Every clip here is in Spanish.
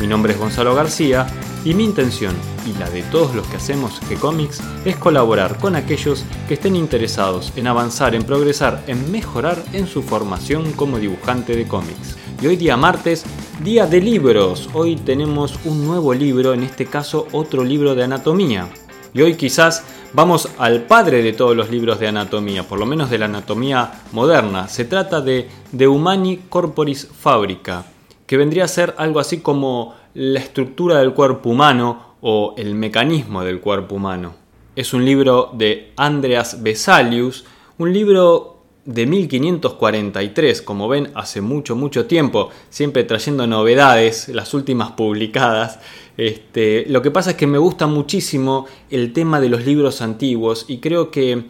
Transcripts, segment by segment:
Mi nombre es Gonzalo García y mi intención y la de todos los que hacemos G-Comics es colaborar con aquellos que estén interesados en avanzar, en progresar, en mejorar en su formación como dibujante de cómics. Y hoy día martes, día de libros. Hoy tenemos un nuevo libro, en este caso otro libro de anatomía. Y hoy quizás vamos al padre de todos los libros de anatomía, por lo menos de la anatomía moderna. Se trata de De Humani Corporis Fabrica, que vendría a ser algo así como la estructura del cuerpo humano o el mecanismo del cuerpo humano. Es un libro de Andreas Vesalius, un libro de 1543, como ven, hace mucho, mucho tiempo, siempre trayendo novedades, las últimas publicadas. Este, lo que pasa es que me gusta muchísimo el tema de los libros antiguos y creo que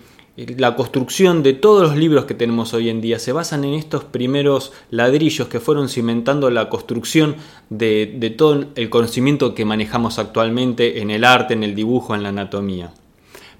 la construcción de todos los libros que tenemos hoy en día se basan en estos primeros ladrillos que fueron cimentando la construcción de, de todo el conocimiento que manejamos actualmente en el arte, en el dibujo, en la anatomía.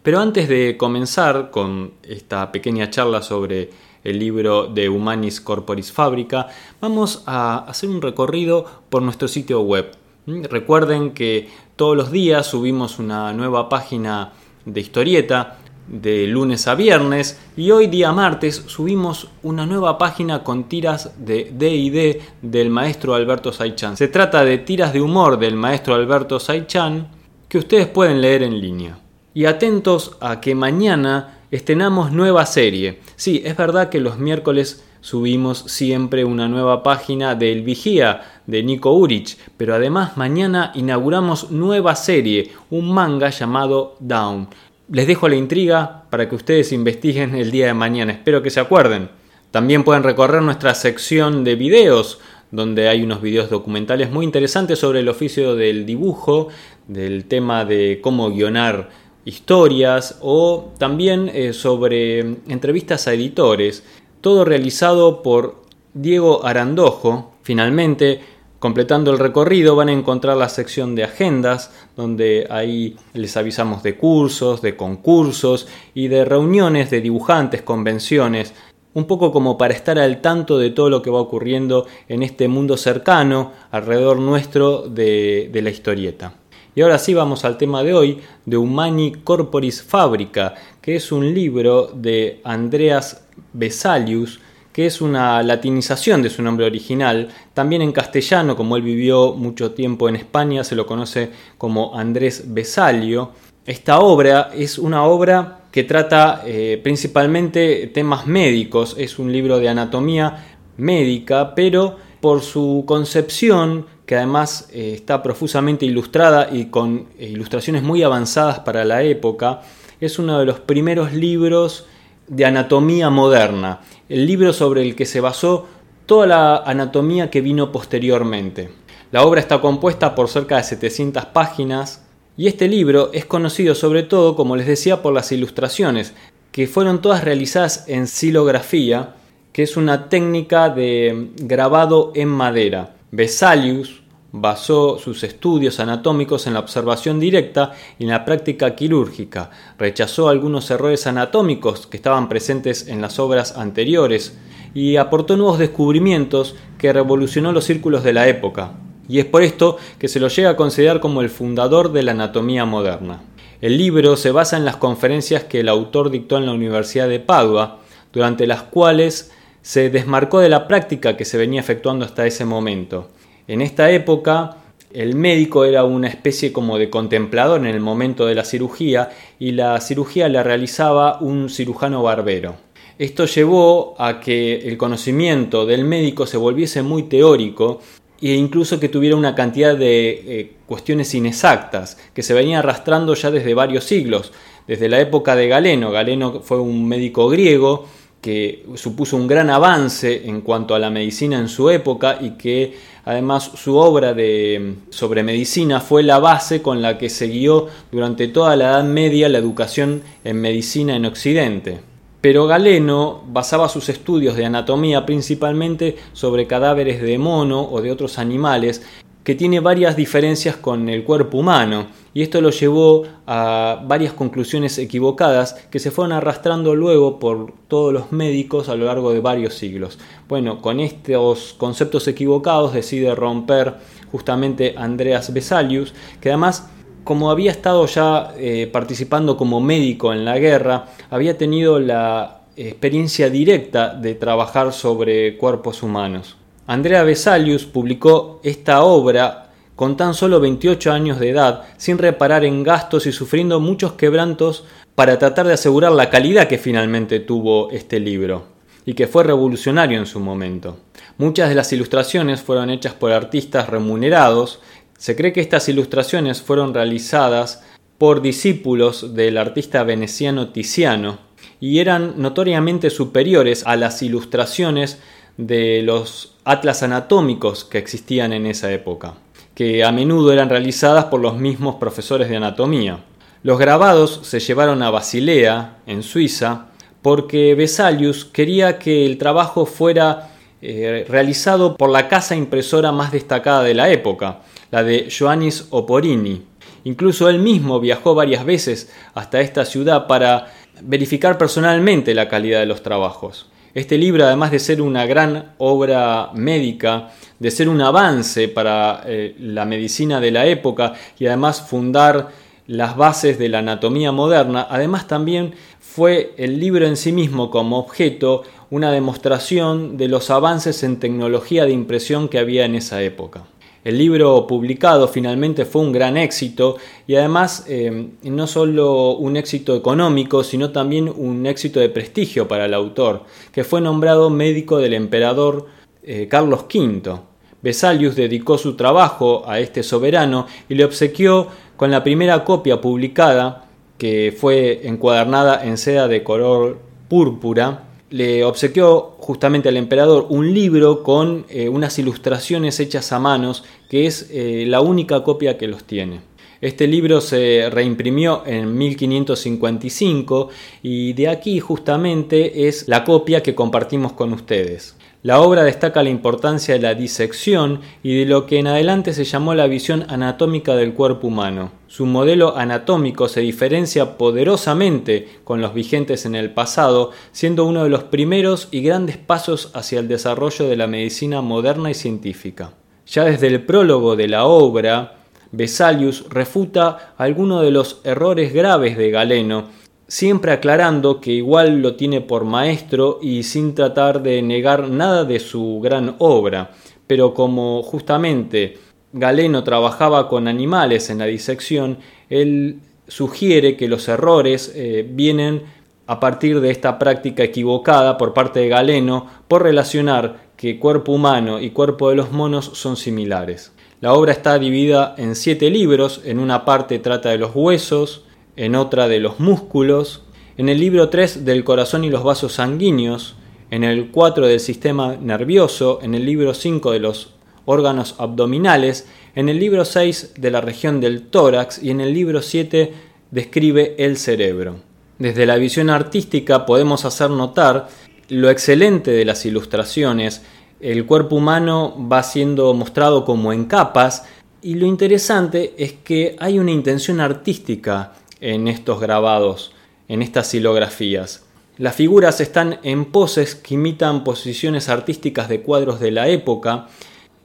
Pero antes de comenzar con esta pequeña charla sobre el libro de Humanis Corporis Fabrica, vamos a hacer un recorrido por nuestro sitio web. Recuerden que todos los días subimos una nueva página de historieta de lunes a viernes y hoy día martes subimos una nueva página con tiras de D&D del maestro Alberto Saichan. Se trata de tiras de humor del maestro Alberto Saichan que ustedes pueden leer en línea. Y atentos a que mañana estrenamos nueva serie. Sí, es verdad que los miércoles subimos siempre una nueva página del Vigía de Nico Urich, pero además mañana inauguramos nueva serie, un manga llamado Down. Les dejo la intriga para que ustedes investiguen el día de mañana, espero que se acuerden. También pueden recorrer nuestra sección de videos, donde hay unos videos documentales muy interesantes sobre el oficio del dibujo, del tema de cómo guionar historias o también eh, sobre entrevistas a editores, todo realizado por Diego Arandojo. Finalmente, completando el recorrido van a encontrar la sección de agendas, donde ahí les avisamos de cursos, de concursos y de reuniones de dibujantes, convenciones, un poco como para estar al tanto de todo lo que va ocurriendo en este mundo cercano alrededor nuestro de, de la historieta. Y ahora sí vamos al tema de hoy, de Humani Corporis Fabrica, que es un libro de Andreas Vesalius, que es una latinización de su nombre original. También en castellano, como él vivió mucho tiempo en España, se lo conoce como Andrés Vesalio. Esta obra es una obra que trata eh, principalmente temas médicos, es un libro de anatomía médica, pero por su concepción que además eh, está profusamente ilustrada y con eh, ilustraciones muy avanzadas para la época, es uno de los primeros libros de anatomía moderna, el libro sobre el que se basó toda la anatomía que vino posteriormente. La obra está compuesta por cerca de 700 páginas y este libro es conocido sobre todo, como les decía, por las ilustraciones, que fueron todas realizadas en silografía, que es una técnica de grabado en madera. Vesalius Basó sus estudios anatómicos en la observación directa y en la práctica quirúrgica. Rechazó algunos errores anatómicos que estaban presentes en las obras anteriores y aportó nuevos descubrimientos que revolucionó los círculos de la época. Y es por esto que se lo llega a considerar como el fundador de la anatomía moderna. El libro se basa en las conferencias que el autor dictó en la Universidad de Padua, durante las cuales se desmarcó de la práctica que se venía efectuando hasta ese momento en esta época el médico era una especie como de contemplador en el momento de la cirugía y la cirugía la realizaba un cirujano barbero. Esto llevó a que el conocimiento del médico se volviese muy teórico e incluso que tuviera una cantidad de eh, cuestiones inexactas que se venía arrastrando ya desde varios siglos, desde la época de Galeno. Galeno fue un médico griego que supuso un gran avance en cuanto a la medicina en su época y que Además, su obra de, sobre medicina fue la base con la que se guió durante toda la Edad Media la educación en medicina en Occidente. Pero Galeno basaba sus estudios de anatomía principalmente sobre cadáveres de mono o de otros animales, que tiene varias diferencias con el cuerpo humano, y esto lo llevó a varias conclusiones equivocadas que se fueron arrastrando luego por todos los médicos a lo largo de varios siglos. Bueno, con estos conceptos equivocados decide romper justamente Andreas Vesalius, que además como había estado ya eh, participando como médico en la guerra, había tenido la experiencia directa de trabajar sobre cuerpos humanos. Andrea Vesalius publicó esta obra con tan solo 28 años de edad, sin reparar en gastos y sufriendo muchos quebrantos para tratar de asegurar la calidad que finalmente tuvo este libro, y que fue revolucionario en su momento. Muchas de las ilustraciones fueron hechas por artistas remunerados, se cree que estas ilustraciones fueron realizadas por discípulos del artista veneciano Tiziano y eran notoriamente superiores a las ilustraciones de los atlas anatómicos que existían en esa época que a menudo eran realizadas por los mismos profesores de anatomía. Los grabados se llevaron a Basilea, en Suiza, porque Vesalius quería que el trabajo fuera eh, realizado por la casa impresora más destacada de la época, la de Joannis Oporini. Incluso él mismo viajó varias veces hasta esta ciudad para verificar personalmente la calidad de los trabajos. Este libro, además de ser una gran obra médica, de ser un avance para eh, la medicina de la época y además fundar las bases de la anatomía moderna, además también fue el libro en sí mismo como objeto una demostración de los avances en tecnología de impresión que había en esa época. El libro publicado finalmente fue un gran éxito y además eh, no solo un éxito económico, sino también un éxito de prestigio para el autor, que fue nombrado médico del emperador eh, Carlos V. Vesalius dedicó su trabajo a este soberano y le obsequió con la primera copia publicada, que fue encuadernada en seda de color púrpura, le obsequió justamente al emperador un libro con eh, unas ilustraciones hechas a manos, que es eh, la única copia que los tiene. Este libro se reimprimió en 1555 y de aquí justamente es la copia que compartimos con ustedes. La obra destaca la importancia de la disección y de lo que en adelante se llamó la visión anatómica del cuerpo humano. Su modelo anatómico se diferencia poderosamente con los vigentes en el pasado, siendo uno de los primeros y grandes pasos hacia el desarrollo de la medicina moderna y científica. Ya desde el prólogo de la obra, Vesalius refuta algunos de los errores graves de Galeno, siempre aclarando que igual lo tiene por maestro y sin tratar de negar nada de su gran obra, pero como justamente Galeno trabajaba con animales en la disección, él sugiere que los errores eh, vienen a partir de esta práctica equivocada por parte de Galeno por relacionar que cuerpo humano y cuerpo de los monos son similares. La obra está dividida en siete libros, en una parte trata de los huesos, en otra de los músculos, en el libro 3 del corazón y los vasos sanguíneos, en el 4 del sistema nervioso, en el libro 5 de los órganos abdominales, en el libro 6 de la región del tórax y en el libro 7 describe el cerebro. Desde la visión artística podemos hacer notar lo excelente de las ilustraciones, el cuerpo humano va siendo mostrado como en capas y lo interesante es que hay una intención artística en estos grabados, en estas silografías. Las figuras están en poses que imitan posiciones artísticas de cuadros de la época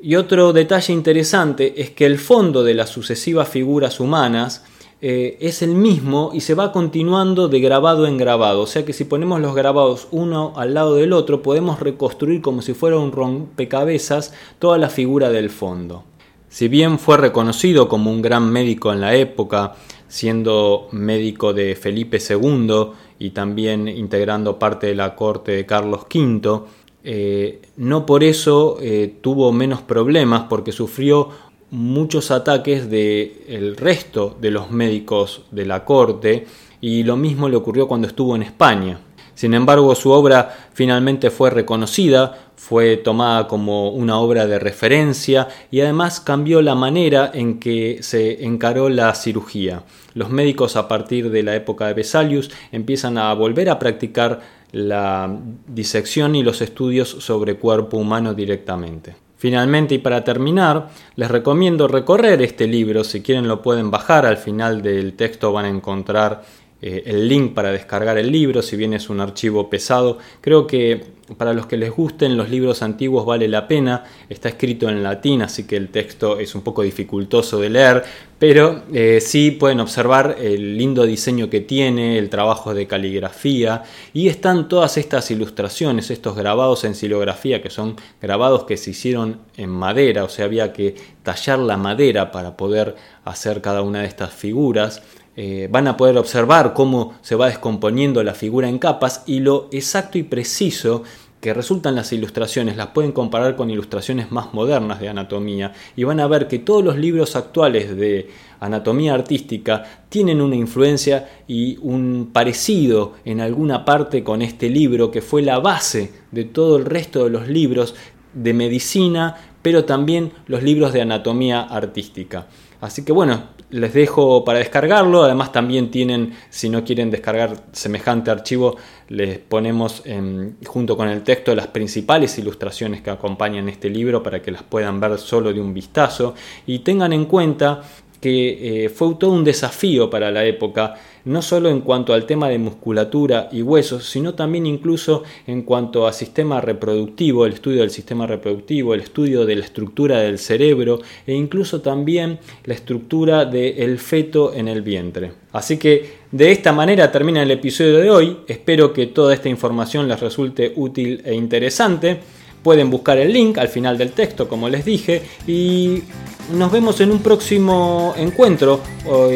y otro detalle interesante es que el fondo de las sucesivas figuras humanas eh, es el mismo y se va continuando de grabado en grabado. O sea que si ponemos los grabados uno al lado del otro podemos reconstruir como si fuera un rompecabezas toda la figura del fondo. Si bien fue reconocido como un gran médico en la época, siendo médico de Felipe II y también integrando parte de la corte de Carlos V, eh, no por eso eh, tuvo menos problemas porque sufrió muchos ataques del resto de los médicos de la corte y lo mismo le ocurrió cuando estuvo en España. Sin embargo, su obra finalmente fue reconocida fue tomada como una obra de referencia y además cambió la manera en que se encaró la cirugía. Los médicos a partir de la época de Vesalius empiezan a volver a practicar la disección y los estudios sobre cuerpo humano directamente. Finalmente y para terminar, les recomiendo recorrer este libro, si quieren lo pueden bajar, al final del texto van a encontrar eh, el link para descargar el libro, si bien es un archivo pesado. Creo que para los que les gusten los libros antiguos vale la pena. Está escrito en latín, así que el texto es un poco dificultoso de leer, pero eh, sí pueden observar el lindo diseño que tiene, el trabajo de caligrafía y están todas estas ilustraciones, estos grabados en silografía, que son grabados que se hicieron en madera, o sea, había que tallar la madera para poder hacer cada una de estas figuras. Eh, van a poder observar cómo se va descomponiendo la figura en capas y lo exacto y preciso que resultan las ilustraciones las pueden comparar con ilustraciones más modernas de anatomía y van a ver que todos los libros actuales de anatomía artística tienen una influencia y un parecido en alguna parte con este libro que fue la base de todo el resto de los libros de medicina, pero también los libros de anatomía artística. Así que bueno, les dejo para descargarlo. Además también tienen, si no quieren descargar semejante archivo, les ponemos junto con el texto las principales ilustraciones que acompañan este libro para que las puedan ver solo de un vistazo. Y tengan en cuenta que eh, fue todo un desafío para la época, no solo en cuanto al tema de musculatura y huesos, sino también incluso en cuanto a sistema reproductivo, el estudio del sistema reproductivo, el estudio de la estructura del cerebro e incluso también la estructura del feto en el vientre. Así que de esta manera termina el episodio de hoy, espero que toda esta información les resulte útil e interesante. Pueden buscar el link al final del texto, como les dije, y nos vemos en un próximo encuentro.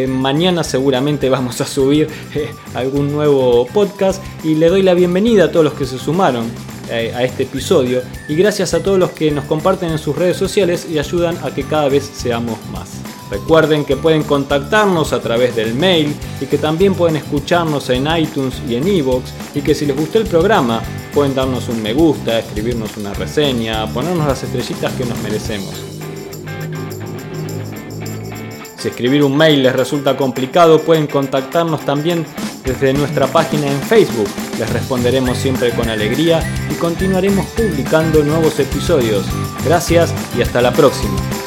mañana seguramente vamos a subir eh, algún nuevo podcast y le doy la bienvenida a todos los que se sumaron eh, a este episodio y gracias a todos los que nos comparten en sus redes sociales y ayudan a que cada vez seamos más. Recuerden que pueden contactarnos a través del mail y que también pueden escucharnos en iTunes y en Evox y que si les gustó el programa pueden darnos un me gusta, escribirnos una reseña, ponernos las estrellitas que nos merecemos. Si escribir un mail les resulta complicado, pueden contactarnos también desde nuestra página en Facebook. Les responderemos siempre con alegría y continuaremos publicando nuevos episodios. Gracias y hasta la próxima.